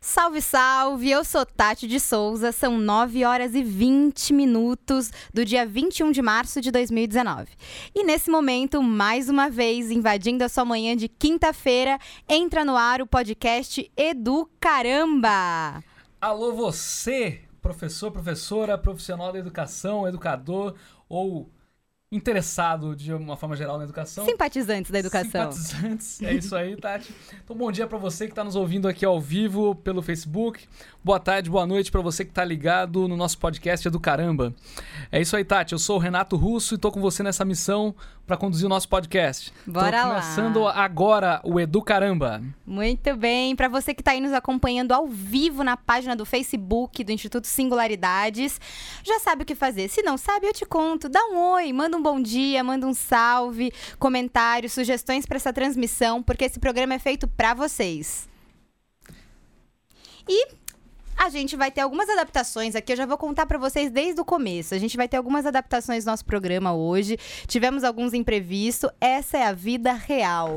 Salve, salve! Eu sou Tati de Souza, são 9 horas e 20 minutos do dia 21 de março de 2019. E nesse momento, mais uma vez, invadindo a sua manhã de quinta-feira, entra no ar o podcast Edu Caramba! Alô, você, professor, professora, profissional da educação, educador ou interessado de uma forma geral na educação. Simpatizantes da educação. Simpatizantes, é isso aí, Tati. Então, bom dia para você que está nos ouvindo aqui ao vivo pelo Facebook. Boa tarde, boa noite para você que está ligado no nosso podcast Edu Caramba. É isso aí, Tati. Eu sou o Renato Russo e estou com você nessa missão para conduzir o nosso podcast. Bora tô começando lá. agora o Edu Caramba. Muito bem. Para você que está aí nos acompanhando ao vivo na página do Facebook do Instituto Singularidades, já sabe o que fazer. Se não sabe, eu te conto. Dá um oi, manda um bom dia, manda um salve, comentários, sugestões para essa transmissão, porque esse programa é feito para vocês. E a gente vai ter algumas adaptações aqui, eu já vou contar para vocês desde o começo. A gente vai ter algumas adaptações no nosso programa hoje. Tivemos alguns imprevistos. Essa é a vida real.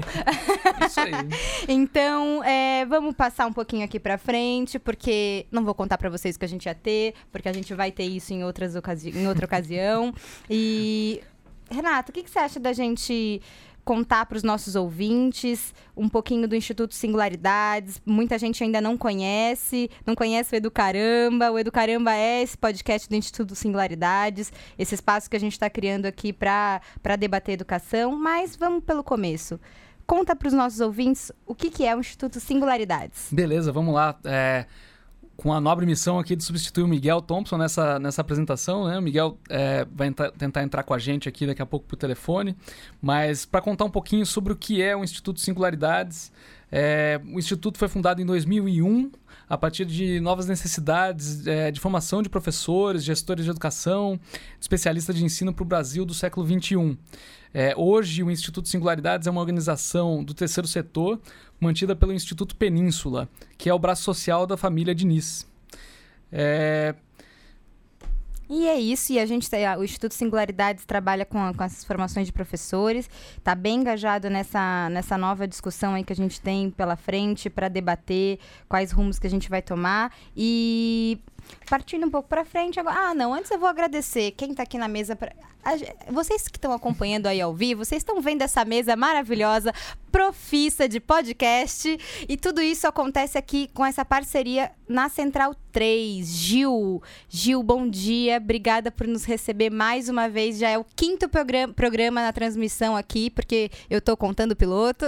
Isso aí. então, é, vamos passar um pouquinho aqui para frente, porque não vou contar para vocês o que a gente ia ter, porque a gente vai ter isso em, outras ocasi em outra ocasião. E Renato, o que, que você acha da gente contar para os nossos ouvintes um pouquinho do Instituto Singularidades. Muita gente ainda não conhece, não conhece o Educaramba. O Educaramba é esse podcast do Instituto Singularidades, esse espaço que a gente está criando aqui para debater educação. Mas vamos pelo começo. Conta para os nossos ouvintes o que, que é o Instituto Singularidades. Beleza, vamos lá. É com a nobre missão aqui de substituir o Miguel Thompson nessa, nessa apresentação. Né? O Miguel é, vai entrar, tentar entrar com a gente aqui daqui a pouco por telefone, mas para contar um pouquinho sobre o que é o Instituto Singularidades. É, o Instituto foi fundado em 2001 a partir de novas necessidades é, de formação de professores, gestores de educação, especialistas de ensino para o Brasil do século XXI. É, hoje, o Instituto Singularidades é uma organização do terceiro setor, mantida pelo Instituto Península, que é o braço social da família Diniz. É... E é isso, e a gente o Instituto Singularidades trabalha com, com essas formações de professores, está bem engajado nessa, nessa nova discussão aí que a gente tem pela frente para debater quais rumos que a gente vai tomar. E partindo um pouco para frente, agora, ah, não, antes eu vou agradecer quem está aqui na mesa. Pra, vocês que estão acompanhando aí ao vivo, vocês estão vendo essa mesa maravilhosa, profissa de podcast. E tudo isso acontece aqui com essa parceria na Central 3. Gil, Gil, bom dia. Obrigada por nos receber mais uma vez. Já é o quinto programa, programa na transmissão aqui, porque eu estou contando o piloto,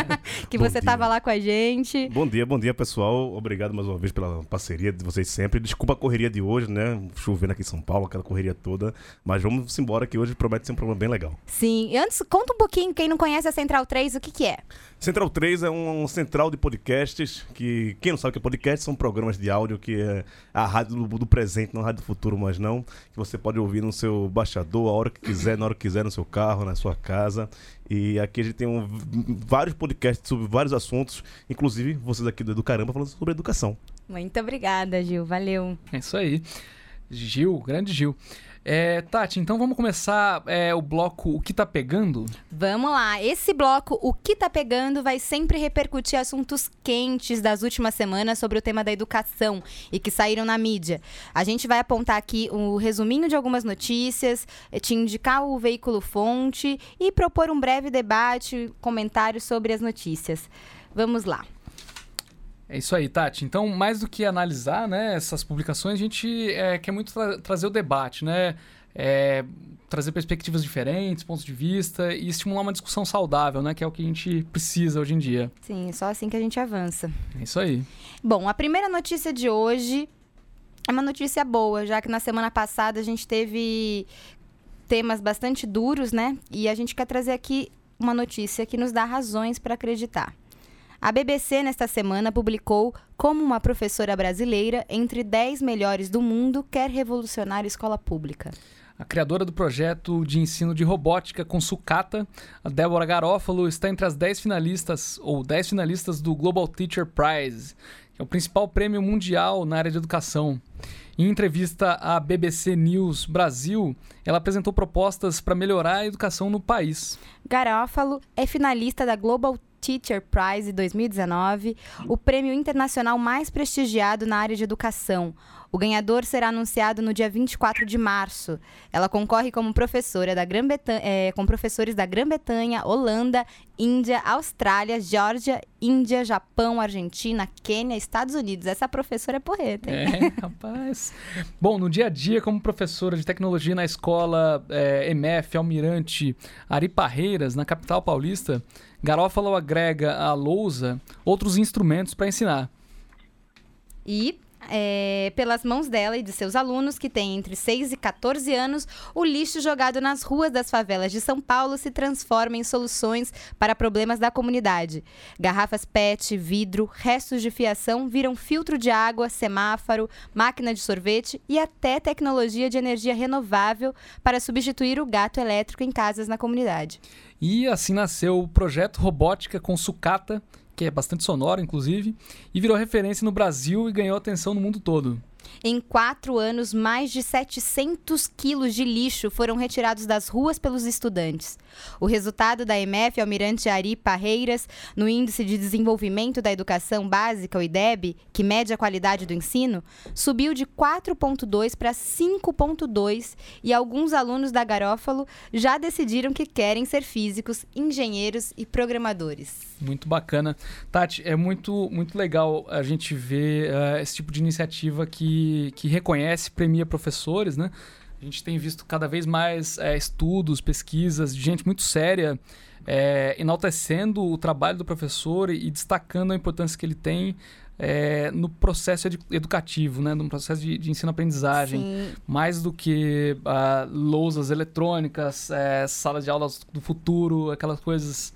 que você estava lá com a gente. Bom dia, bom dia, pessoal. Obrigado mais uma vez pela parceria de vocês sempre. Desculpa a correria de hoje, né? Chovendo aqui em São Paulo, aquela correria toda. Mas vamos embora que hoje promete ser um programa bem legal. Sim. E antes, conta um pouquinho, quem não conhece a Central 3, o que, que é? Central 3 é um central de podcasts que, quem não sabe o que é podcast, são programas de áudio que é a rádio do, do presente, não a rádio do futuro, mas não, que você pode ouvir no seu baixador, a hora que quiser, na hora que quiser, no seu carro, na sua casa. E aqui a gente tem um, vários podcasts sobre vários assuntos, inclusive vocês aqui do Edu Caramba falando sobre educação. Muito obrigada, Gil. Valeu. É isso aí. Gil, grande Gil. É, Tati, então vamos começar é, o bloco O que tá pegando? Vamos lá. Esse bloco, O que tá pegando, vai sempre repercutir assuntos quentes das últimas semanas sobre o tema da educação e que saíram na mídia. A gente vai apontar aqui o resuminho de algumas notícias, eh, te indicar o veículo fonte e propor um breve debate, comentário sobre as notícias. Vamos lá. É isso aí, Tati. Então, mais do que analisar né, essas publicações, a gente é, quer muito tra trazer o debate, né? É, trazer perspectivas diferentes, pontos de vista e estimular uma discussão saudável, né? Que é o que a gente precisa hoje em dia. Sim, só assim que a gente avança. É isso aí. Bom, a primeira notícia de hoje é uma notícia boa, já que na semana passada a gente teve temas bastante duros, né? E a gente quer trazer aqui uma notícia que nos dá razões para acreditar. A BBC, nesta semana, publicou como uma professora brasileira, entre 10 melhores do mundo, quer revolucionar a escola pública. A criadora do projeto de ensino de robótica com sucata, a Débora Garófalo, está entre as 10 finalistas ou 10 finalistas do Global Teacher Prize, que é o principal prêmio mundial na área de educação. Em entrevista à BBC News Brasil, ela apresentou propostas para melhorar a educação no país. Garófalo é finalista da Global Teacher Prize 2019, o prêmio internacional mais prestigiado na área de educação. O ganhador será anunciado no dia 24 de março. Ela concorre como professora da Grã é, com professores da Grã-Bretanha, Holanda, Índia, Austrália, Geórgia, Índia, Japão, Argentina, Quênia, Estados Unidos. Essa professora é porreta, hein? É, rapaz. Bom, no dia a dia, como professora de tecnologia na escola é, MF Almirante Ari Parreiras, na capital paulista, Garófalo agrega à lousa outros instrumentos para ensinar. E é, pelas mãos dela e de seus alunos, que têm entre 6 e 14 anos, o lixo jogado nas ruas das favelas de São Paulo se transforma em soluções para problemas da comunidade. Garrafas PET, vidro, restos de fiação viram filtro de água, semáforo, máquina de sorvete e até tecnologia de energia renovável para substituir o gato elétrico em casas na comunidade. E assim nasceu o projeto Robótica com Sucata, que é bastante sonoro, inclusive, e virou referência no Brasil e ganhou atenção no mundo todo. Em quatro anos, mais de 700 quilos de lixo foram retirados das ruas pelos estudantes. O resultado da MF Almirante Ari Parreiras, no Índice de Desenvolvimento da Educação Básica, o IDEB, que mede a qualidade do ensino, subiu de 4,2 para 5,2 e alguns alunos da Garófalo já decidiram que querem ser físicos, engenheiros e programadores. Muito bacana. Tati, é muito, muito legal a gente ver uh, esse tipo de iniciativa que, que reconhece, premia professores, né? A gente tem visto cada vez mais é, estudos, pesquisas de gente muito séria é, enaltecendo o trabalho do professor e, destacando a importância que ele tem é, no processo educativo, né? no processo de, de ensino-aprendizagem. Mais do que uh, lousas eletrônicas, é, salas de aulas do futuro, aquelas coisas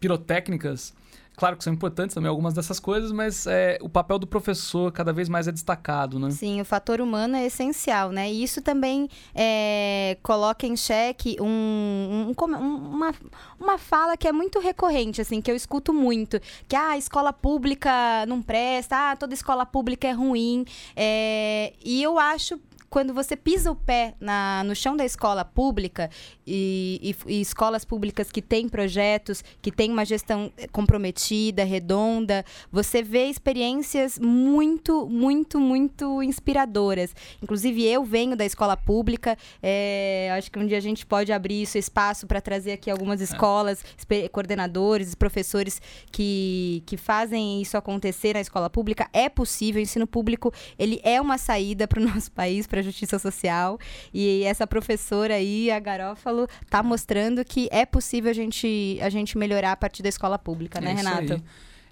pirotécnicas. Claro que são importantes também algumas dessas coisas, mas é, o papel do professor cada vez mais é destacado, né? Sim, o fator humano é essencial, né? E isso também é, coloca em xeque um, um, uma, uma fala que é muito recorrente, assim, que eu escuto muito, que ah, a escola pública não presta, ah, toda escola pública é ruim. É, e eu acho quando você pisa o pé na, no chão da escola pública e, e, e, escolas públicas que têm projetos, que têm uma gestão comprometida, redonda, você vê experiências muito, muito, muito inspiradoras. Inclusive, eu venho da escola pública, é, acho que um dia a gente pode abrir isso, espaço para trazer aqui algumas é. escolas, é. coordenadores, professores que, que fazem isso acontecer na escola pública. É possível, o ensino público ele é uma saída para o nosso país, para a justiça social. E essa professora aí, a Garófalo, tá mostrando que é possível a gente, a gente melhorar a partir da escola pública, né, é Renato? Aí.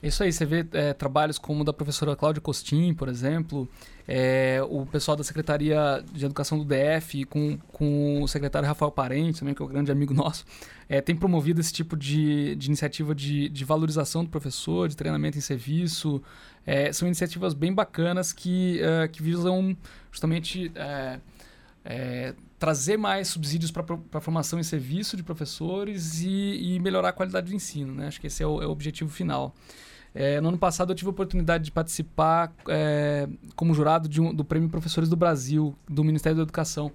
Isso aí, você vê é, trabalhos como o da professora Cláudia Costin, por exemplo, é, o pessoal da Secretaria de Educação do DF, com, com o secretário Rafael Parente, também, que é um grande amigo nosso, é, tem promovido esse tipo de, de iniciativa de, de valorização do professor, de treinamento em serviço. É, são iniciativas bem bacanas que, uh, que visam justamente é, é, trazer mais subsídios para a formação em serviço de professores e, e, melhorar a qualidade do ensino. Né? Acho que esse é o, é o objetivo final. É, no ano passado eu tive a oportunidade de participar é, como jurado um, do Prêmio Professores do Brasil, do Ministério da Educação.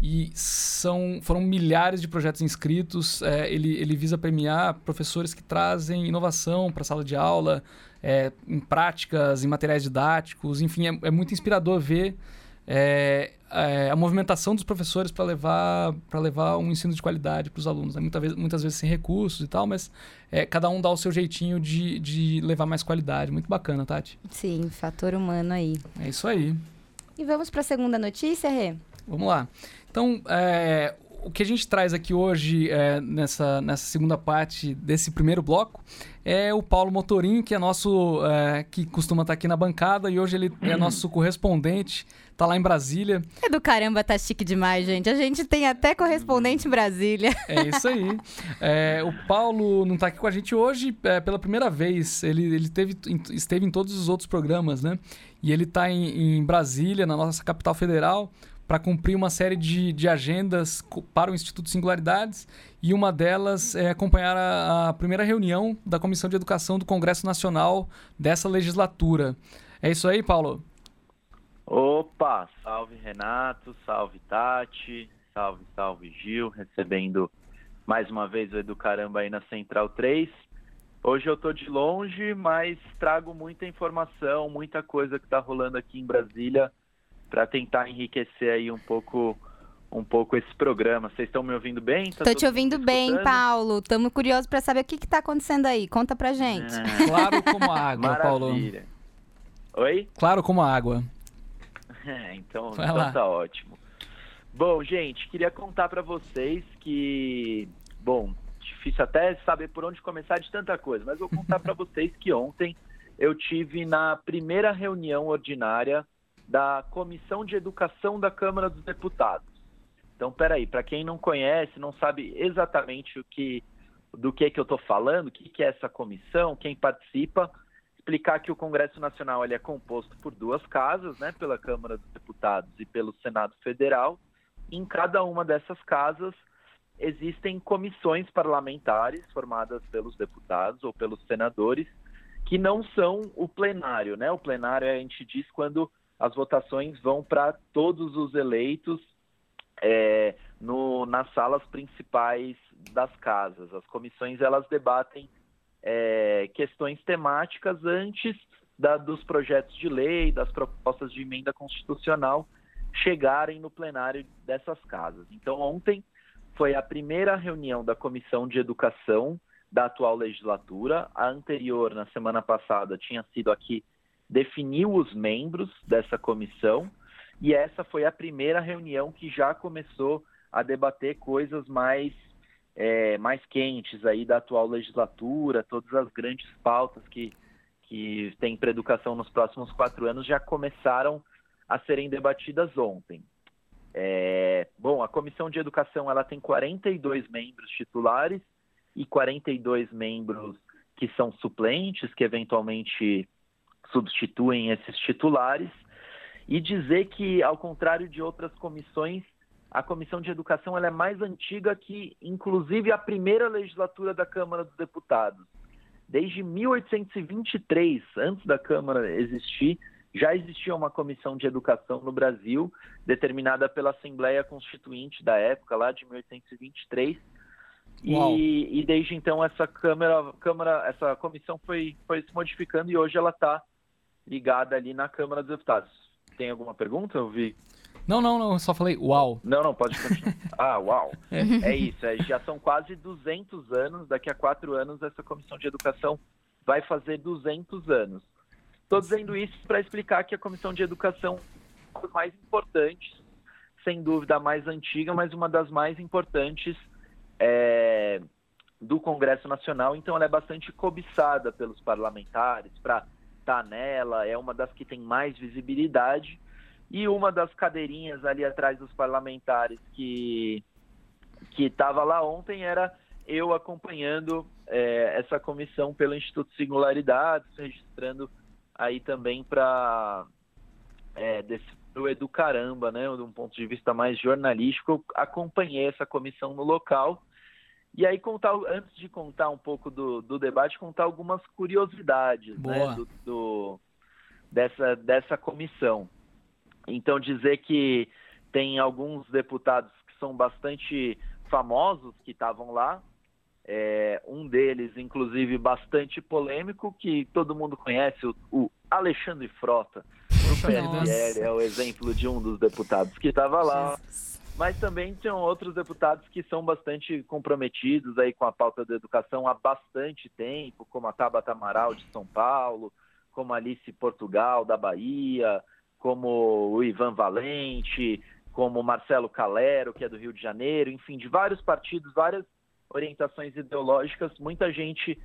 E são, foram milhares de projetos inscritos. É, ele, ele visa premiar professores que trazem inovação para a sala de aula, é, em práticas, em materiais didáticos. Enfim, é, é muito inspirador ver é, é, a movimentação dos professores para levar para levar um ensino de qualidade para os alunos. Né? Muitas, vezes, muitas vezes sem recursos e tal, mas é, cada um dá o seu jeitinho de, de levar mais qualidade. Muito bacana, Tati. Sim, fator humano aí. É isso aí. E vamos para a segunda notícia, Rê? Vamos lá. Então, é, o que a gente traz aqui hoje, é, nessa, nessa segunda parte desse primeiro bloco, é o Paulo Motorim, que é nosso. É, que costuma estar aqui na bancada e hoje ele é uhum. nosso correspondente tá lá em Brasília. É do caramba, tá chique demais, gente. A gente tem até correspondente em Brasília. É isso aí. É, o Paulo não tá aqui com a gente hoje é, pela primeira vez. Ele, ele teve, esteve em todos os outros programas, né? E ele tá em, em Brasília, na nossa capital federal, para cumprir uma série de, de agendas para o Instituto Singularidades e uma delas é acompanhar a, a primeira reunião da Comissão de Educação do Congresso Nacional dessa legislatura. É isso aí, Paulo? Opa, salve Renato, salve Tati, salve, salve Gil, recebendo mais uma vez o Educaramba aí na Central 3. Hoje eu tô de longe, mas trago muita informação, muita coisa que está rolando aqui em Brasília para tentar enriquecer aí um pouco um pouco esse programa. Vocês estão me ouvindo bem? Tá Tô te ouvindo bem, Paulo. Estamos curiosos para saber o que está acontecendo aí. Conta pra gente. É. Claro como a água, Maravilha. Paulo. Oi? Claro como a água. É, então, então tá ótimo. Bom, gente, queria contar para vocês que, bom, difícil até saber por onde começar de tanta coisa, mas vou contar para vocês que ontem eu tive na primeira reunião ordinária da Comissão de Educação da Câmara dos Deputados. Então, peraí, para quem não conhece, não sabe exatamente o que, do que, que eu estou falando, o que, que é essa comissão, quem participa, explicar que o Congresso Nacional ele é composto por duas casas, né, pela Câmara dos Deputados e pelo Senado Federal. Em cada uma dessas casas existem comissões parlamentares formadas pelos deputados ou pelos senadores que não são o plenário, né? O plenário a gente diz quando as votações vão para todos os eleitos é, no, nas salas principais das casas. As comissões elas debatem é, questões temáticas antes da, dos projetos de lei, das propostas de emenda constitucional chegarem no plenário dessas casas. Então, ontem foi a primeira reunião da Comissão de Educação da atual legislatura. A anterior, na semana passada, tinha sido aqui definiu os membros dessa comissão e essa foi a primeira reunião que já começou a debater coisas mais é, mais quentes aí da atual legislatura, todas as grandes pautas que que tem para educação nos próximos quatro anos já começaram a serem debatidas ontem. É, bom, a comissão de educação ela tem 42 membros titulares e 42 membros que são suplentes, que eventualmente substituem esses titulares, e dizer que, ao contrário de outras comissões, a comissão de educação ela é mais antiga que, inclusive, a primeira legislatura da Câmara dos Deputados. Desde 1823, antes da Câmara existir, já existia uma comissão de educação no Brasil, determinada pela Assembleia Constituinte da época, lá de 1823. E, e, desde então essa câmara, câmara, essa comissão foi, foi se modificando e hoje ela está ligada ali na Câmara dos Deputados. Tem alguma pergunta? Eu vi. Não, não, não, eu só falei uau. Não, não, pode continuar. ah, uau. É, é isso, é, já são quase 200 anos, daqui a quatro anos essa Comissão de Educação vai fazer 200 anos. Estou dizendo isso para explicar que a Comissão de Educação é uma das mais importantes, sem dúvida a mais antiga, mas uma das mais importantes é, do Congresso Nacional. Então, ela é bastante cobiçada pelos parlamentares para estar tá nela, é uma das que tem mais visibilidade. E uma das cadeirinhas ali atrás dos parlamentares que que estava lá ontem era eu acompanhando é, essa comissão pelo Instituto Singularidades, registrando aí também para é, do Educaramba, né, de um ponto de vista mais jornalístico, acompanhei essa comissão no local. E aí, contar, antes de contar um pouco do, do debate, contar algumas curiosidades né, do, do, dessa, dessa comissão. Então, dizer que tem alguns deputados que são bastante famosos que estavam lá, é, um deles, inclusive, bastante polêmico, que todo mundo conhece, o, o Alexandre Frota, o PSL, é o exemplo de um dos deputados que estava lá. Jesus. Mas também tinham outros deputados que são bastante comprometidos aí com a pauta da educação há bastante tempo, como a Tabata Amaral de São Paulo, como Alice Portugal da Bahia, como o Ivan Valente, como Marcelo Calero, que é do Rio de Janeiro, enfim, de vários partidos, várias orientações ideológicas, muita gente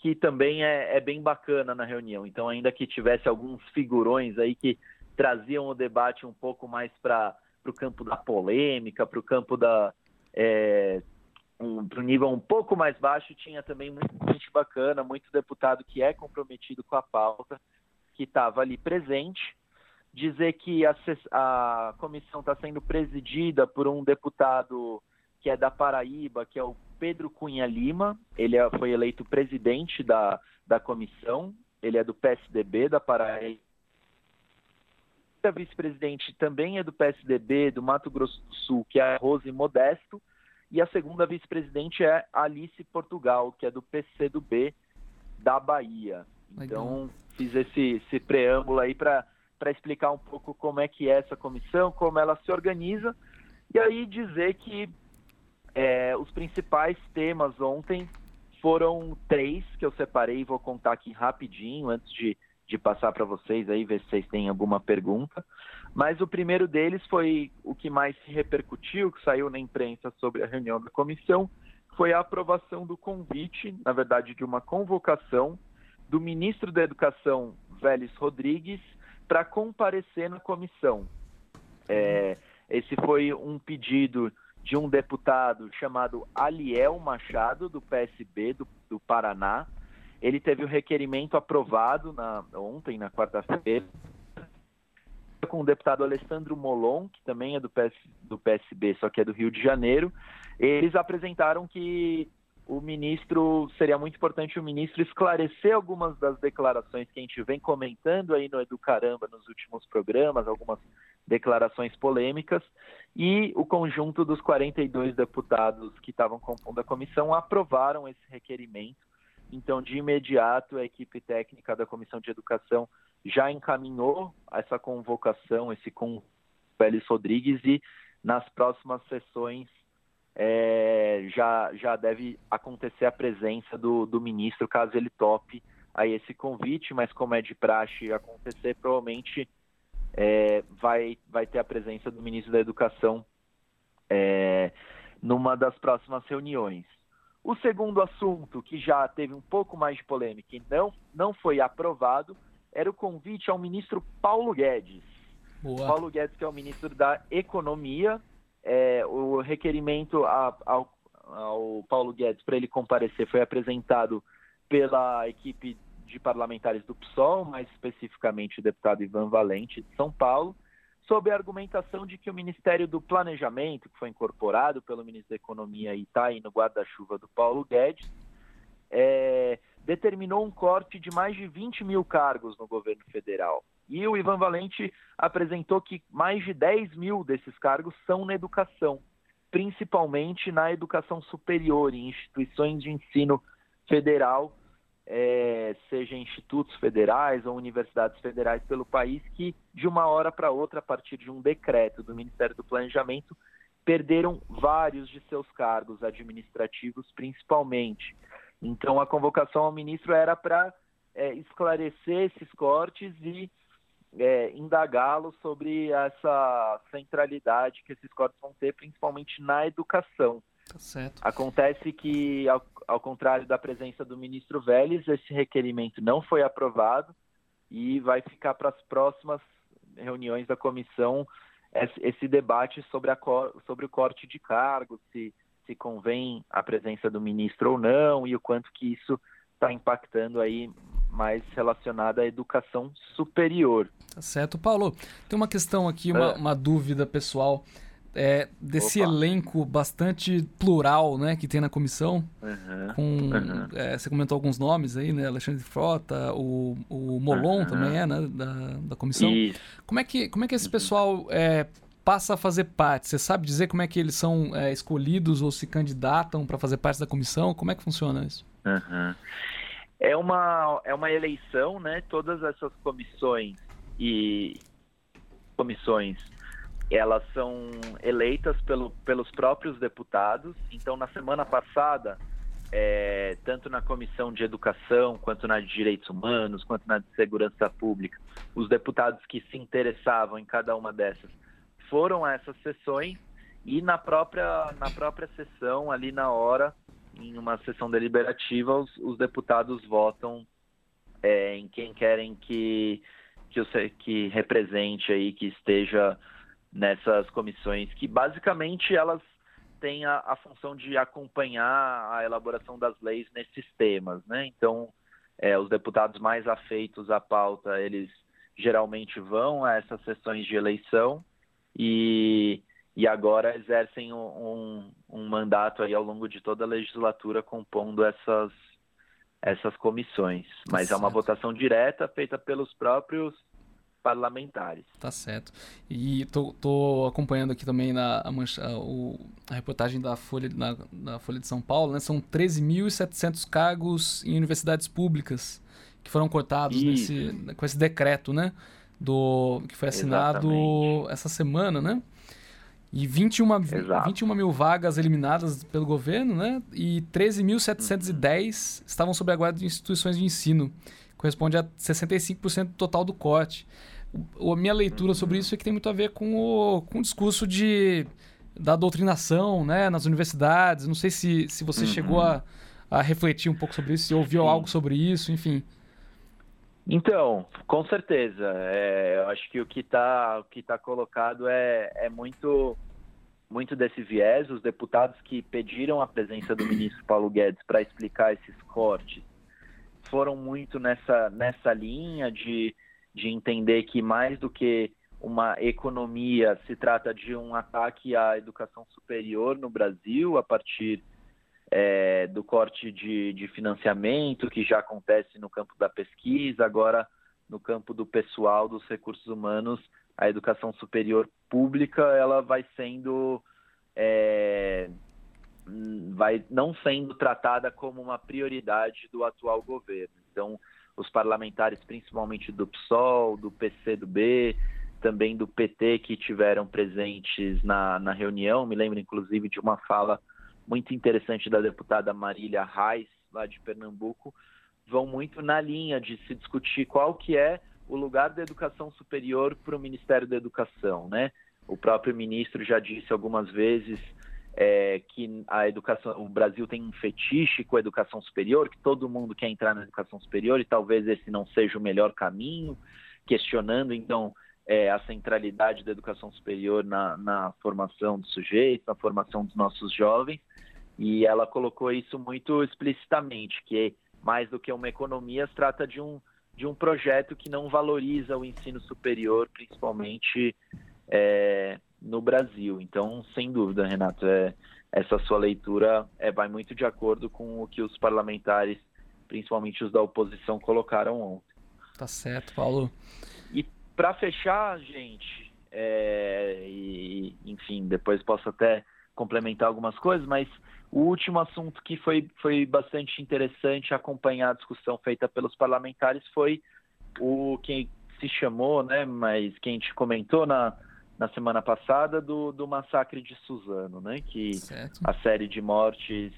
que também é, é bem bacana na reunião. Então, ainda que tivesse alguns figurões aí que traziam o debate um pouco mais para o campo da polêmica, para o campo da. É, um, para o nível um pouco mais baixo, tinha também muita gente bacana, muito deputado que é comprometido com a pauta, que estava ali presente. Dizer que a, a comissão está sendo presidida por um deputado que é da Paraíba, que é o Pedro Cunha Lima. Ele é, foi eleito presidente da, da comissão. Ele é do PSDB da Paraíba. A vice-presidente também é do PSDB do Mato Grosso do Sul, que é a Rose Modesto. E a segunda vice-presidente é Alice Portugal, que é do PCdoB da Bahia. Então, fiz esse, esse preâmbulo aí para explicar um pouco como é que é essa comissão, como ela se organiza, e aí dizer que é, os principais temas ontem foram três que eu separei e vou contar aqui rapidinho antes de, de passar para vocês aí, ver se vocês têm alguma pergunta. Mas o primeiro deles foi o que mais se repercutiu, que saiu na imprensa sobre a reunião da comissão, foi a aprovação do convite, na verdade, de uma convocação do ministro da Educação, Vélez Rodrigues, para comparecer na comissão. É, esse foi um pedido de um deputado chamado Aliel Machado, do PSB do, do Paraná. Ele teve o requerimento aprovado na, ontem, na quarta-feira, com o deputado Alessandro Molon, que também é do, PS, do PSB, só que é do Rio de Janeiro. Eles apresentaram que o ministro, seria muito importante o ministro esclarecer algumas das declarações que a gente vem comentando aí no Educaramba nos últimos programas, algumas declarações polêmicas, e o conjunto dos 42 deputados que estavam compondo a comissão aprovaram esse requerimento. Então, de imediato, a equipe técnica da Comissão de Educação já encaminhou essa convocação, esse com Félix Rodrigues, e nas próximas sessões é, já, já deve acontecer a presença do, do ministro, caso ele tope a esse convite, mas como é de praxe acontecer, provavelmente é, vai, vai ter a presença do ministro da Educação é, numa das próximas reuniões. O segundo assunto, que já teve um pouco mais de polêmica e não, não foi aprovado, era o convite ao ministro Paulo Guedes. Boa. Paulo Guedes, que é o ministro da Economia, é, o requerimento a, ao, ao Paulo Guedes para ele comparecer foi apresentado pela equipe de parlamentares do PSOL, mais especificamente o deputado Ivan Valente de São Paulo, sob a argumentação de que o Ministério do Planejamento, que foi incorporado pelo ministro da Economia e está aí no guarda-chuva do Paulo Guedes, é, determinou um corte de mais de 20 mil cargos no governo federal. E o Ivan Valente apresentou que mais de 10 mil desses cargos são na educação, principalmente na educação superior, em instituições de ensino federal, é, seja institutos federais ou universidades federais pelo país, que de uma hora para outra, a partir de um decreto do Ministério do Planejamento, perderam vários de seus cargos administrativos, principalmente. Então, a convocação ao ministro era para é, esclarecer esses cortes e é, indagá-lo sobre essa centralidade que esses cortes vão ter, principalmente na educação. Tá Acontece que, ao, ao, contrário da presença do ministro Vélez, esse requerimento não foi aprovado e vai ficar para as próximas reuniões da comissão esse, esse debate sobre, a, sobre o corte de cargos, se, se convém a presença do ministro ou não e o quanto que isso está impactando aí mais relacionada à educação superior. Tá certo. Paulo, tem uma questão aqui, uma, é. uma dúvida pessoal. É, desse Opa. elenco bastante plural né, que tem na comissão, uhum, com, uhum. É, você comentou alguns nomes aí, né? Alexandre Frota, o, o Molon uhum. também é, né? Da, da comissão. Isso. Como é, que, como é que esse uhum. pessoal é, passa a fazer parte? Você sabe dizer como é que eles são é, escolhidos ou se candidatam para fazer parte da comissão? Como é que funciona isso? Uhum. É uma, é uma eleição, né? Todas essas comissões e comissões, elas são eleitas pelo, pelos próprios deputados. Então, na semana passada, é, tanto na Comissão de Educação, quanto na de Direitos Humanos, quanto na de Segurança Pública, os deputados que se interessavam em cada uma dessas foram a essas sessões e na própria, na própria sessão, ali na hora, em uma sessão deliberativa, os, os deputados votam é, em quem querem que, que, que represente aí, que esteja nessas comissões, que basicamente elas têm a, a função de acompanhar a elaboração das leis nesses temas, né? Então, é, os deputados mais afeitos à pauta, eles geralmente vão a essas sessões de eleição e e agora exercem um, um, um, mandato aí ao longo de toda a legislatura compondo essas, essas comissões. Mas é uma votação direta feita pelos próprios parlamentares. Tá certo. E tô, tô acompanhando aqui também na, a, mancha, o, a reportagem da Folha, na, Folha de São Paulo, né? São 13.700 cargos em universidades públicas que foram cortados nesse, com esse decreto, né? Do, que foi assinado Exatamente. essa semana, né? E 21, 21 mil vagas eliminadas pelo governo, né? E 13.710 uhum. estavam sob a guarda de instituições de ensino. Corresponde a 65% do total do corte. O, a minha leitura sobre isso é que tem muito a ver com o, com o discurso de, da doutrinação né? nas universidades. Não sei se, se você uhum. chegou a, a refletir um pouco sobre isso, se ouviu Sim. algo sobre isso, enfim. Então, com certeza. É, eu acho que o que está tá colocado é, é muito, muito desse viés. Os deputados que pediram a presença do ministro Paulo Guedes para explicar esses cortes foram muito nessa, nessa linha de, de entender que mais do que uma economia se trata de um ataque à educação superior no Brasil a partir é, do corte de, de financiamento que já acontece no campo da pesquisa, agora no campo do pessoal, dos recursos humanos, a educação superior pública ela vai sendo é, vai não sendo tratada como uma prioridade do atual governo. Então, os parlamentares, principalmente do PSOL, do PCdoB, também do PT, que tiveram presentes na, na reunião, me lembro inclusive de uma fala muito interessante da deputada Marília Reis, lá de Pernambuco, vão muito na linha de se discutir qual que é o lugar da educação superior para o Ministério da Educação, né? O próprio ministro já disse algumas vezes é, que a educação, o Brasil tem um fetiche com a educação superior, que todo mundo quer entrar na educação superior e talvez esse não seja o melhor caminho, questionando então é, a centralidade da educação superior na, na formação dos sujeitos, na formação dos nossos jovens. E ela colocou isso muito explicitamente, que mais do que uma economia, se trata de um, de um projeto que não valoriza o ensino superior, principalmente é, no Brasil. Então, sem dúvida, Renato, é, essa sua leitura é, vai muito de acordo com o que os parlamentares, principalmente os da oposição, colocaram ontem. Tá certo, Paulo. Para fechar, gente, é, e, enfim, depois posso até complementar algumas coisas, mas o último assunto que foi, foi bastante interessante acompanhar a discussão feita pelos parlamentares foi o que se chamou, né, mas que a gente comentou na, na semana passada do, do massacre de Suzano, né, que certo. a série de mortes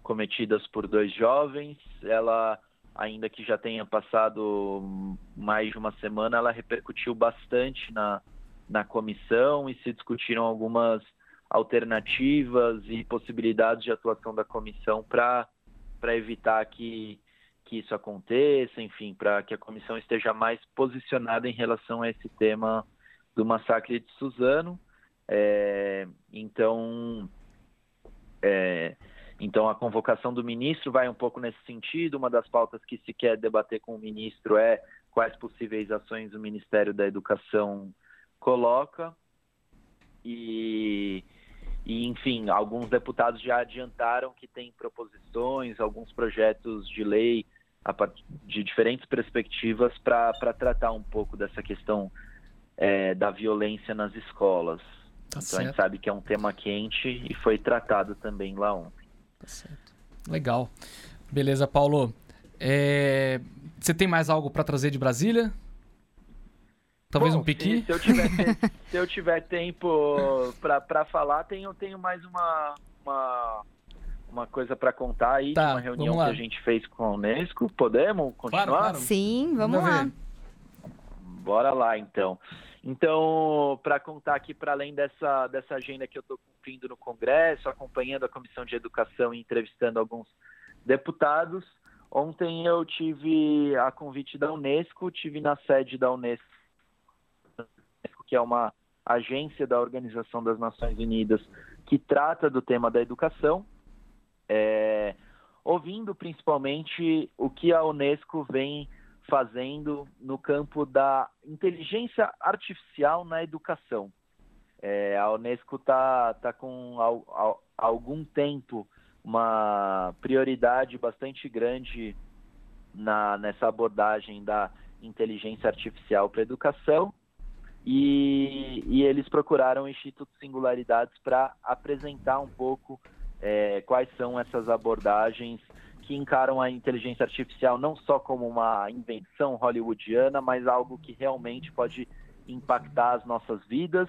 cometidas por dois jovens, ela ainda que já tenha passado mais de uma semana, ela repercutiu bastante na, na comissão e se discutiram algumas alternativas e possibilidades de atuação da comissão para evitar que, que isso aconteça, enfim, para que a comissão esteja mais posicionada em relação a esse tema do massacre de Suzano. É, então, é, então, a convocação do ministro vai um pouco nesse sentido. Uma das pautas que se quer debater com o ministro é quais possíveis ações o Ministério da Educação coloca. E, e, enfim, alguns deputados já adiantaram que tem proposições, alguns projetos de lei de diferentes perspectivas para tratar um pouco dessa questão é, da violência nas escolas. Tá então, certo. a gente sabe que é um tema quente e foi tratado também lá ontem. Tá certo. Legal. Beleza, Paulo. É... Você tem mais algo para trazer de Brasília? Talvez Bom, um piqui? Se, se, eu tiver, se eu tiver tempo para falar, tenho, tenho mais uma, uma, uma coisa para contar aí tá, de uma reunião que a gente fez com a Unesco. Podemos continuar? Claro, claro. Sim, vamos, vamos lá. Ver. Bora lá, então. Então, para contar aqui, para além dessa, dessa agenda que eu estou cumprindo no Congresso, acompanhando a Comissão de Educação e entrevistando alguns deputados, ontem eu tive a convite da Unesco, tive na sede da Unesco, que é uma agência da Organização das Nações Unidas que trata do tema da educação, é, ouvindo principalmente o que a Unesco vem fazendo no campo da inteligência artificial na educação. É, a Unesco está tá com algum tempo uma prioridade bastante grande na, nessa abordagem da inteligência artificial para educação e, e, eles procuraram o Instituto Singularidades para apresentar um pouco é, quais são essas abordagens que encaram a inteligência artificial não só como uma invenção hollywoodiana, mas algo que realmente pode impactar as nossas vidas.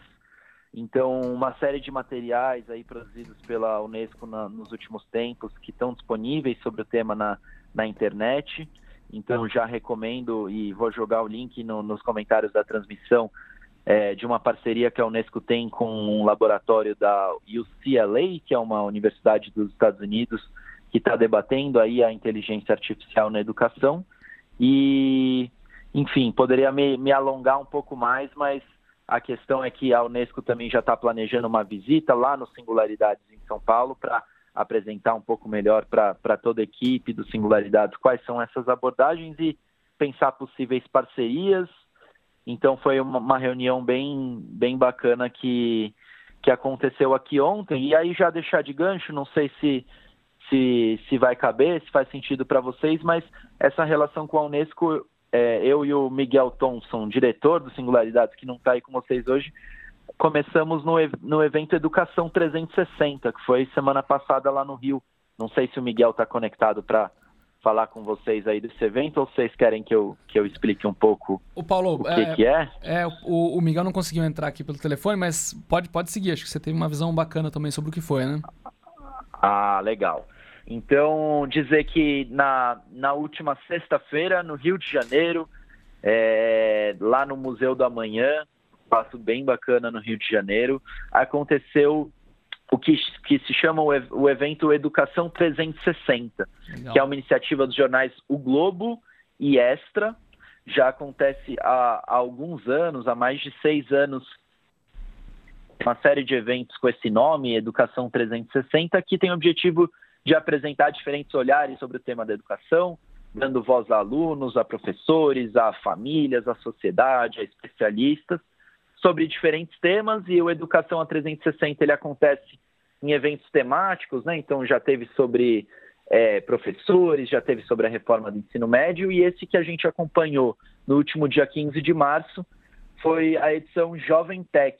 Então, uma série de materiais aí produzidos pela Unesco na, nos últimos tempos que estão disponíveis sobre o tema na, na internet. Então, já recomendo e vou jogar o link no, nos comentários da transmissão é, de uma parceria que a Unesco tem com um laboratório da UCLA, que é uma universidade dos Estados Unidos, que está debatendo aí a inteligência artificial na educação. E, enfim, poderia me, me alongar um pouco mais, mas a questão é que a Unesco também já está planejando uma visita lá no Singularidades em São Paulo para apresentar um pouco melhor para toda a equipe do Singularidades quais são essas abordagens e pensar possíveis parcerias. Então foi uma, uma reunião bem, bem bacana que, que aconteceu aqui ontem. E aí já deixar de gancho, não sei se se, se vai caber, se faz sentido para vocês, mas essa relação com a Unesco, é, eu e o Miguel Thompson, diretor do Singularidades, que não está aí com vocês hoje, começamos no, no evento Educação 360, que foi semana passada lá no Rio. Não sei se o Miguel está conectado para falar com vocês aí desse evento ou vocês querem que eu, que eu explique um pouco o, Paulo, o que é, que é? é o, o, Miguel não conseguiu entrar aqui pelo telefone, mas pode, pode seguir. Acho que você teve uma visão bacana também sobre o que foi, né? Ah, legal. Então, dizer que na, na última sexta-feira, no Rio de Janeiro, é, lá no Museu do Amanhã, passo bem bacana no Rio de Janeiro, aconteceu o que, que se chama o, o evento Educação 360, Legal. que é uma iniciativa dos jornais O Globo e Extra. Já acontece há, há alguns anos, há mais de seis anos, uma série de eventos com esse nome, Educação 360, que tem o objetivo de apresentar diferentes olhares sobre o tema da educação, dando voz a alunos, a professores, a famílias, a sociedade, a especialistas, sobre diferentes temas e o Educação a 360 ele acontece em eventos temáticos, né? Então já teve sobre é, professores, já teve sobre a reforma do ensino médio e esse que a gente acompanhou no último dia 15 de março foi a edição Jovem Tech,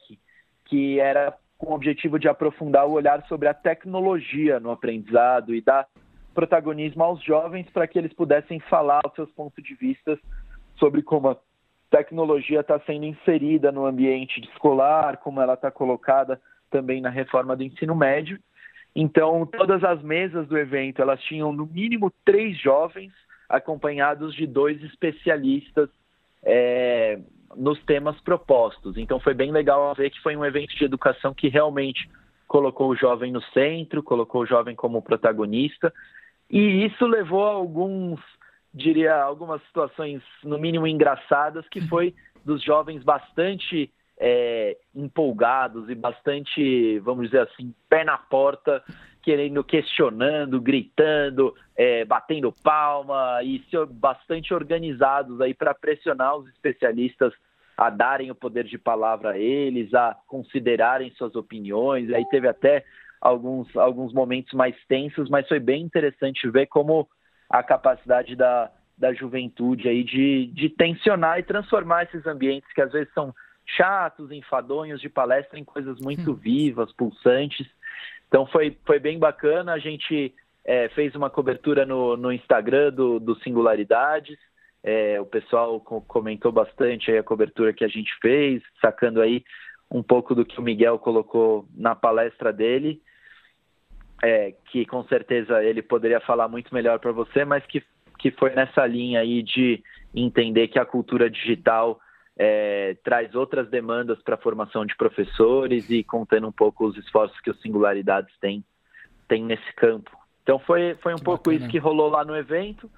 que era com o objetivo de aprofundar o olhar sobre a tecnologia no aprendizado e dar protagonismo aos jovens para que eles pudessem falar os seus pontos de vista sobre como a tecnologia está sendo inserida no ambiente escolar, como ela está colocada também na reforma do ensino médio. Então, todas as mesas do evento elas tinham no mínimo três jovens acompanhados de dois especialistas é, nos temas propostos. Então foi bem legal ver que foi um evento de educação que realmente colocou o jovem no centro, colocou o jovem como protagonista, e isso levou a alguns, diria, algumas situações no mínimo engraçadas, que foi dos jovens bastante é, empolgados e bastante, vamos dizer assim, pé na porta, querendo, questionando, gritando, é, batendo palma e bastante organizados aí para pressionar os especialistas a darem o poder de palavra a eles, a considerarem suas opiniões. Aí teve até alguns, alguns momentos mais tensos, mas foi bem interessante ver como a capacidade da, da juventude aí de, de tensionar e transformar esses ambientes que às vezes são chatos, enfadonhos de palestra em coisas muito vivas, pulsantes. Então foi, foi bem bacana. A gente é, fez uma cobertura no, no Instagram do, do Singularidades. É, o pessoal comentou bastante a cobertura que a gente fez, sacando aí um pouco do que o Miguel colocou na palestra dele, é, que com certeza ele poderia falar muito melhor para você, mas que, que foi nessa linha aí de entender que a cultura digital é, traz outras demandas para a formação de professores e contando um pouco os esforços que os Singularidades têm, têm nesse campo. Então foi, foi um que pouco bacana. isso que rolou lá no evento.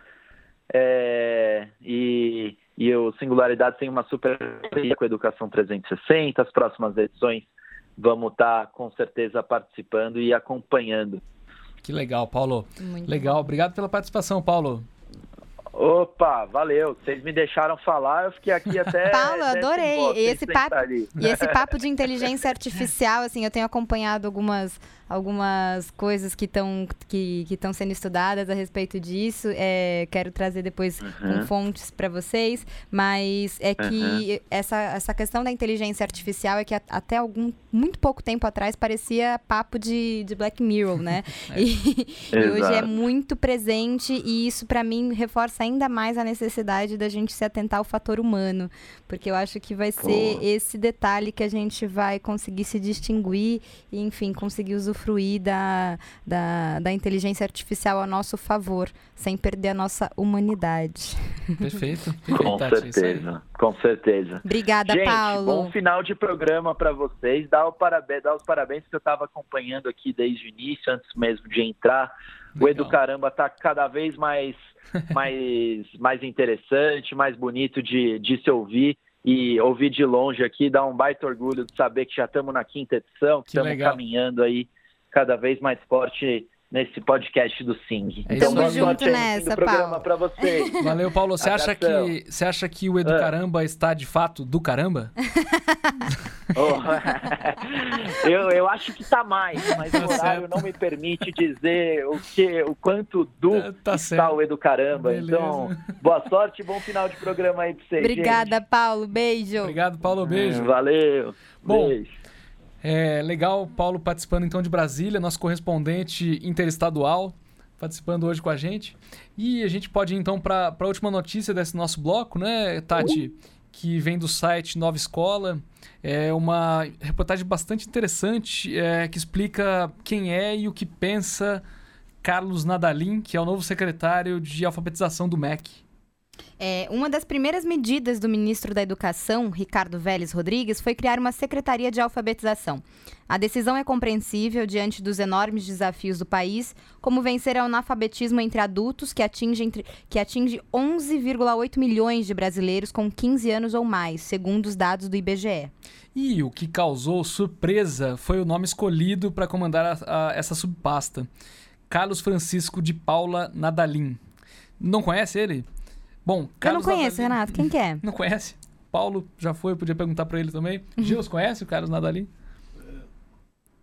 É, e, e o Singularidades tem uma super com a Educação 360. As próximas edições vamos estar tá, com certeza participando e acompanhando. Que legal, Paulo. Muito legal. Bom. Obrigado pela participação, Paulo. Opa, valeu. Vocês me deixaram falar, eu fiquei aqui até. Paulo, adorei. E esse, papo, e esse papo de inteligência artificial, assim, eu tenho acompanhado algumas algumas coisas que estão que, que sendo estudadas a respeito disso. É, quero trazer depois uhum. fontes para vocês, mas é que uhum. essa, essa questão da inteligência artificial é que a, até algum muito pouco tempo atrás parecia papo de, de Black Mirror, né? é. E, e, hoje é muito presente e isso para mim reforça ainda mais a necessidade da gente se atentar ao fator humano, porque eu acho que vai ser Pô. esse detalhe que a gente vai conseguir se distinguir e, enfim, conseguir usufruir da, da, da inteligência artificial a nosso favor, sem perder a nossa humanidade. Perfeito. Perfeito com certeza, com certeza. Obrigada, Gente, Paulo. Bom final de programa para vocês. Dá, o parabéns, dá os parabéns que eu estava acompanhando aqui desde o início, antes mesmo de entrar. Legal. O Edu Caramba está cada vez mais, mais, mais interessante, mais bonito de, de se ouvir e ouvir de longe aqui dá um baita orgulho de saber que já estamos na quinta edição, que, que estamos caminhando aí cada vez mais forte nesse podcast do Sing. É então, Tamo junto nessa, programa para vocês. Valeu, Paulo. Você acha, que, você acha que o Edu ah. Caramba está de fato do caramba? oh, eu, eu acho que está mais, mas tá o horário certo. não me permite dizer o, que, o quanto do é, tá está o Edu Caramba. Beleza. Então, boa sorte e bom final de programa aí para vocês. Obrigada, gente. Paulo. Beijo. Obrigado, Paulo. Beijo. Valeu. Bom, Beijo. É legal, Paulo participando então de Brasília, nosso correspondente interestadual, participando hoje com a gente. E a gente pode ir então para a última notícia desse nosso bloco, né, Tati? Que vem do site Nova Escola. É uma reportagem bastante interessante é, que explica quem é e o que pensa Carlos Nadalim, que é o novo secretário de alfabetização do MEC. É, uma das primeiras medidas do ministro da Educação, Ricardo Vélez Rodrigues, foi criar uma secretaria de alfabetização. A decisão é compreensível diante dos enormes desafios do país, como vencer o analfabetismo entre adultos, que atinge, entre, que atinge 11,8 milhões de brasileiros com 15 anos ou mais, segundo os dados do IBGE. E o que causou surpresa foi o nome escolhido para comandar a, a, essa subpasta: Carlos Francisco de Paula Nadalim. Não conhece ele? Bom, Carlos Eu não conheço, Nadalin... Renato. Quem que é? Não conhece? Paulo já foi, podia perguntar para ele também. Gils, conhece o Carlos Nadalim?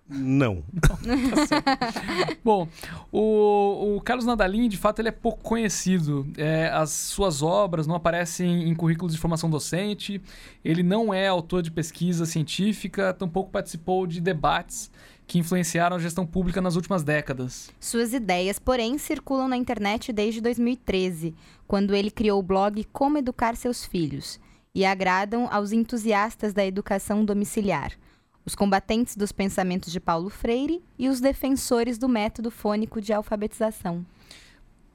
Não. Não tá Bom, o, o, Carlos Nadalim, de fato, ele é pouco conhecido. É, as suas obras não aparecem em currículos de formação docente. Ele não é autor de pesquisa científica, tampouco participou de debates que influenciaram a gestão pública nas últimas décadas. Suas ideias, porém, circulam na internet desde 2013, quando ele criou o blog Como Educar Seus Filhos, e agradam aos entusiastas da educação domiciliar, os combatentes dos pensamentos de Paulo Freire e os defensores do método fônico de alfabetização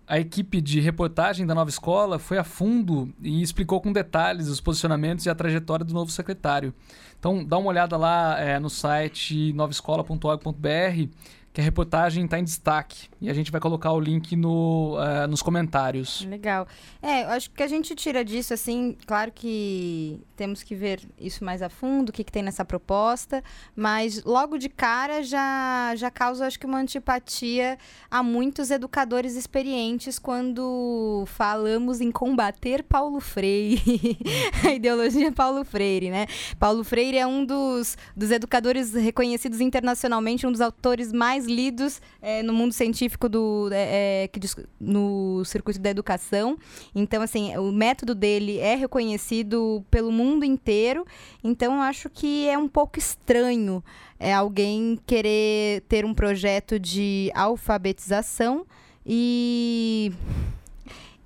a equipe de reportagem da nova escola foi a fundo e explicou com detalhes os posicionamentos e a trajetória do novo secretário. Então, dá uma olhada lá é, no site novaescola.org.br que a reportagem está em destaque. E a gente vai colocar o link no, uh, nos comentários. Legal. É, eu acho que a gente tira disso, assim, claro que temos que ver isso mais a fundo, o que, que tem nessa proposta, mas logo de cara já, já causa, acho que, uma antipatia a muitos educadores experientes quando falamos em combater Paulo Freire, a ideologia Paulo Freire, né? Paulo Freire é um dos, dos educadores reconhecidos internacionalmente, um dos autores mais lidos é, no mundo científico do é, é, que no circuito da educação. Então, assim, o método dele é reconhecido pelo mundo inteiro. Então, eu acho que é um pouco estranho é, alguém querer ter um projeto de alfabetização e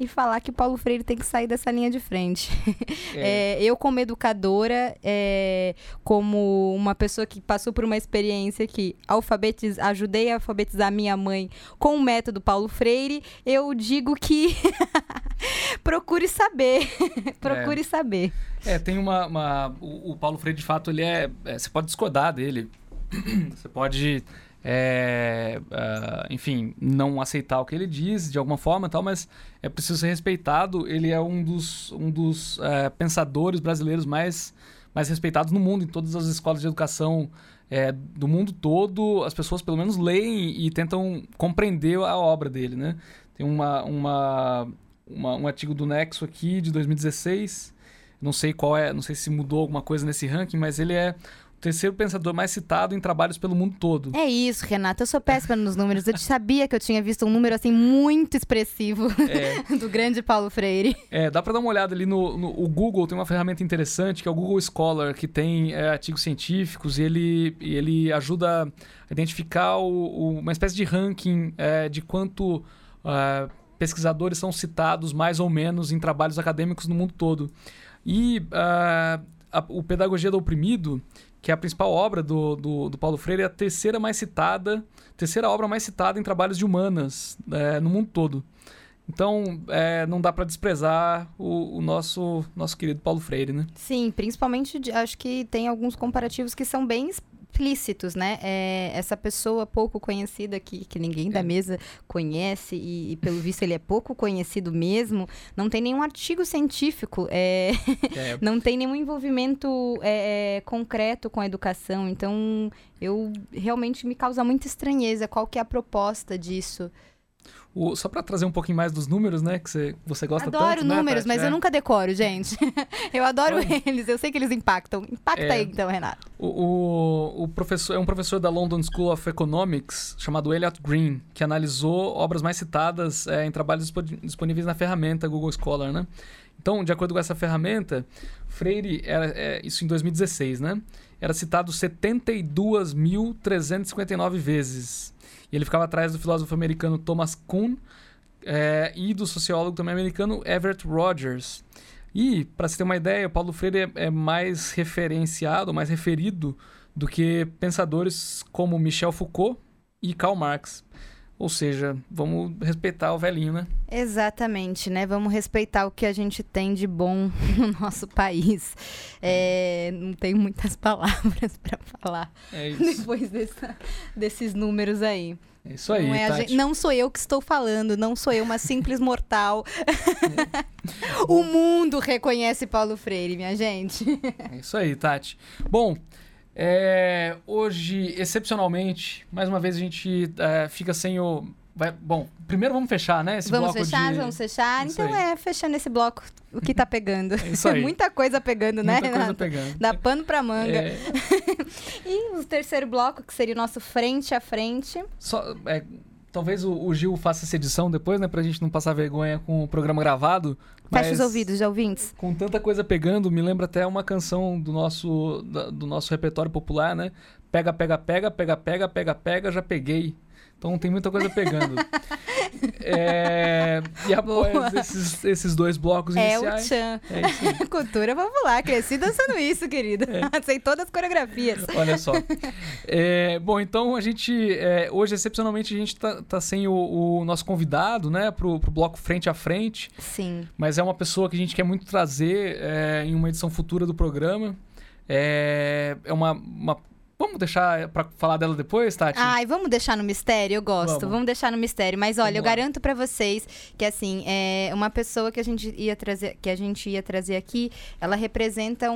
e falar que o Paulo Freire tem que sair dessa linha de frente. É. É, eu, como educadora, é, como uma pessoa que passou por uma experiência que alfabetiz, ajudei a alfabetizar minha mãe com o método Paulo Freire, eu digo que procure saber. procure saber. É, tem uma. uma o, o, Paulo Freire, de fato, ele é, é. Você pode discordar dele. você pode é, uh, enfim, não aceitar o que ele diz de alguma forma tal, mas é preciso ser respeitado. Ele é um dos, um dos uh, pensadores brasileiros mais, mais respeitados no mundo, em todas as escolas de educação é, do mundo todo. As pessoas, pelo menos, leem e tentam compreender a obra dele, né? Tem uma, uma uma, um artigo do Nexo aqui de 2016. Não sei qual é, não sei se mudou alguma coisa nesse ranking, mas ele é terceiro pensador mais citado em trabalhos pelo mundo todo. É isso, Renata. Eu sou péssima nos números. Eu sabia que eu tinha visto um número assim muito expressivo é. do grande Paulo Freire. É, dá para dar uma olhada ali no, no o Google. Tem uma ferramenta interessante que é o Google Scholar, que tem é, artigos científicos e ele, ele ajuda a identificar o, o, uma espécie de ranking é, de quanto é, pesquisadores são citados mais ou menos em trabalhos acadêmicos no mundo todo. E uh, a, o Pedagogia do Oprimido, que é a principal obra do, do, do, Paulo Freire, é a terceira mais citada, terceira obra mais citada em trabalhos de humanas é, no mundo todo. Então, é, não dá para desprezar o, o, nosso, nosso querido Paulo Freire, né? Sim, principalmente acho que tem alguns comparativos que são bem explícitos, né? É, essa pessoa pouco conhecida que, que ninguém da é. mesa conhece e, e, pelo visto ele é pouco conhecido mesmo, não tem nenhum artigo científico, é, é. não tem nenhum envolvimento é, concreto com a educação. Então, eu realmente me causa muita estranheza. Qual que é a proposta disso? O, só para trazer um pouquinho mais dos números, né? Que você, você gosta adoro tanto. Adoro né, números, né, mas é. eu nunca decoro, gente. eu adoro eles, eu sei que eles impactam. Impacta é, aí então, Renato. O, o, o, professor é um professor da London School of Economics chamado Elliot Green, que analisou obras mais citadas é, em trabalhos disponíveis na ferramenta Google Scholar, né? Então, de acordo com essa ferramenta, Freire era é, isso em 2016, né? Era citado 72.359 vezes. E ele ficava atrás do filósofo americano Thomas Kuhn é, e do sociólogo também americano Everett Rogers. E, para você ter uma ideia, Paulo Freire é, é mais referenciado, mais referido do que pensadores como Michel Foucault e Karl Marx. Ou seja, vamos respeitar o velhinho, né? Exatamente, né? Vamos respeitar o que a gente tem de bom no nosso país. É, não tenho muitas palavras para falar é depois dessa, desses números aí. É isso aí, não, é gente, não, sou eu que estou falando, não sou eu uma simples mortal. O mundo reconhece Paulo Freire, minha gente. É isso aí, Tati. Bom, é, hoje, excepcionalmente, mais uma vez a gente é, fica sem o. Vai, bom, primeiro vamos fechar, né? Esse vamos bloco fechar, de... vamos fechar. Isso então aí. é, fechando esse bloco, o que tá pegando. É isso aí. Muita coisa pegando, né, Muita coisa pegando. Dá pano pra manga. É... e o terceiro bloco, que seria o nosso frente a frente. Só, é, Talvez o, o, Gil faça essa edição depois, né? Pra gente não passar vergonha com o programa gravado. Fecha os ouvidos, já ouvintes. Com tanta coisa pegando, me lembra até uma canção do nosso, da, do nosso repertório popular, né? Pega, pega, pega, pega, pega, pega, pega, já peguei. Então tem muita coisa pegando. é, e após esses, esses, dois blocos é iniciais... O tchan. É isso aí. Cultura popular, cresci dançando isso, querido. É. Sei todas as coreografias. Olha só. É, bom, então a gente... É, hoje, excepcionalmente, a gente tá, tá sem o, o, nosso convidado, né? Pro, pro bloco Frente a Frente. Sim. Mas é uma pessoa que a gente quer muito trazer é, em uma edição futura do programa. É, é uma, uma Vamos deixar pra falar dela depois, Tati? Ai, vamos deixar no mistério, eu gosto. Vamos, vamos deixar no mistério. Mas olha, vamos eu lá. garanto para vocês que assim, é uma pessoa que a gente ia trazer, que a gente ia trazer aqui, ela representa um,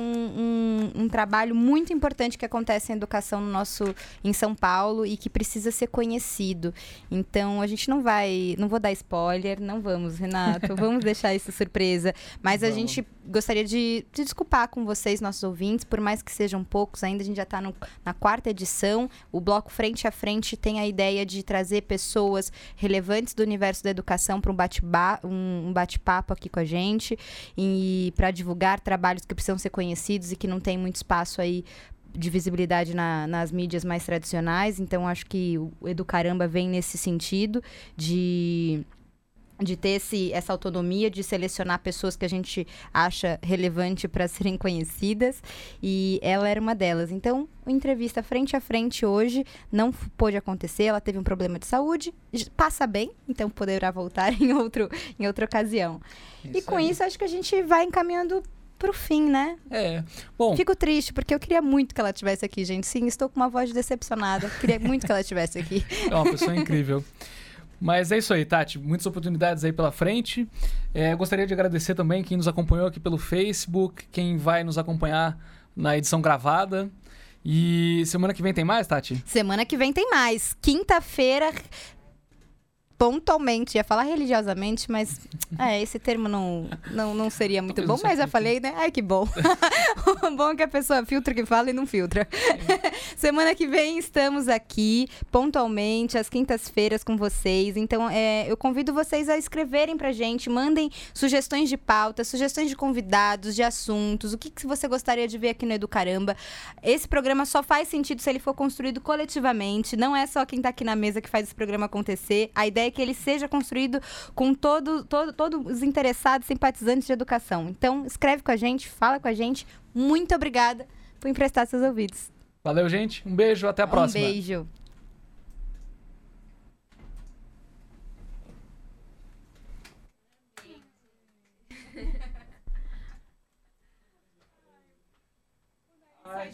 um, um trabalho muito importante que acontece em educação no nosso em São Paulo e que precisa ser conhecido. Então a gente não vai, não vou dar spoiler, não vamos, Renato, vamos deixar isso surpresa. Mas vamos. a gente gostaria de, de desculpar com vocês, nossos ouvintes, por mais que sejam poucos, ainda a gente já está na quarta edição. O bloco Frente a Frente tem a ideia de trazer pessoas relevantes do universo da educação para um bate-papo um bate aqui com a gente e para divulgar trabalhos que precisam ser conhecidos e que não tem muito espaço aí de visibilidade na, nas mídias mais tradicionais. Então, acho que o Educaramba vem nesse sentido de de ter esse, essa autonomia de selecionar pessoas que a gente acha relevante para serem conhecidas e ela era uma delas. Então, a entrevista frente a frente hoje não pôde acontecer, ela teve um problema de saúde, passa bem, então poderá voltar em, outro, em outra ocasião. Isso e com aí. isso, acho que a gente vai encaminhando pro fim, né? É. Bom. Fico triste, porque eu queria muito que ela estivesse aqui, gente. Sim, estou com uma voz decepcionada. Queria muito que ela estivesse aqui. É uma pessoa incrível. Mas é isso aí, Tati. Muitas oportunidades aí pela frente. É, gostaria de agradecer também quem nos acompanhou aqui pelo Facebook, quem vai nos acompanhar na edição gravada. E semana que vem tem mais, Tati? Semana que vem tem mais. Quinta-feira, pontualmente, ia falar religiosamente, mas é, esse termo não, não, não seria muito Talvez bom, mas eu falei, né? Ai, que bom. o bom é que a pessoa filtra o que fala e não filtra. Semana que vem estamos aqui, pontualmente, às quintas-feiras com vocês. Então, é, eu convido vocês a escreverem pra gente, mandem sugestões de pauta, sugestões de convidados, de assuntos, o que, que você gostaria de ver aqui no Educaramba. Esse programa só faz sentido se ele for construído coletivamente, não é só quem tá aqui na mesa que faz esse programa acontecer. A ideia é que ele seja construído com todo, todo, todos os interessados, simpatizantes de educação. Então, escreve com a gente, fala com a gente. Muito obrigada por emprestar seus ouvidos. Valeu, gente. Um beijo, até a próxima. Um beijo. Ai,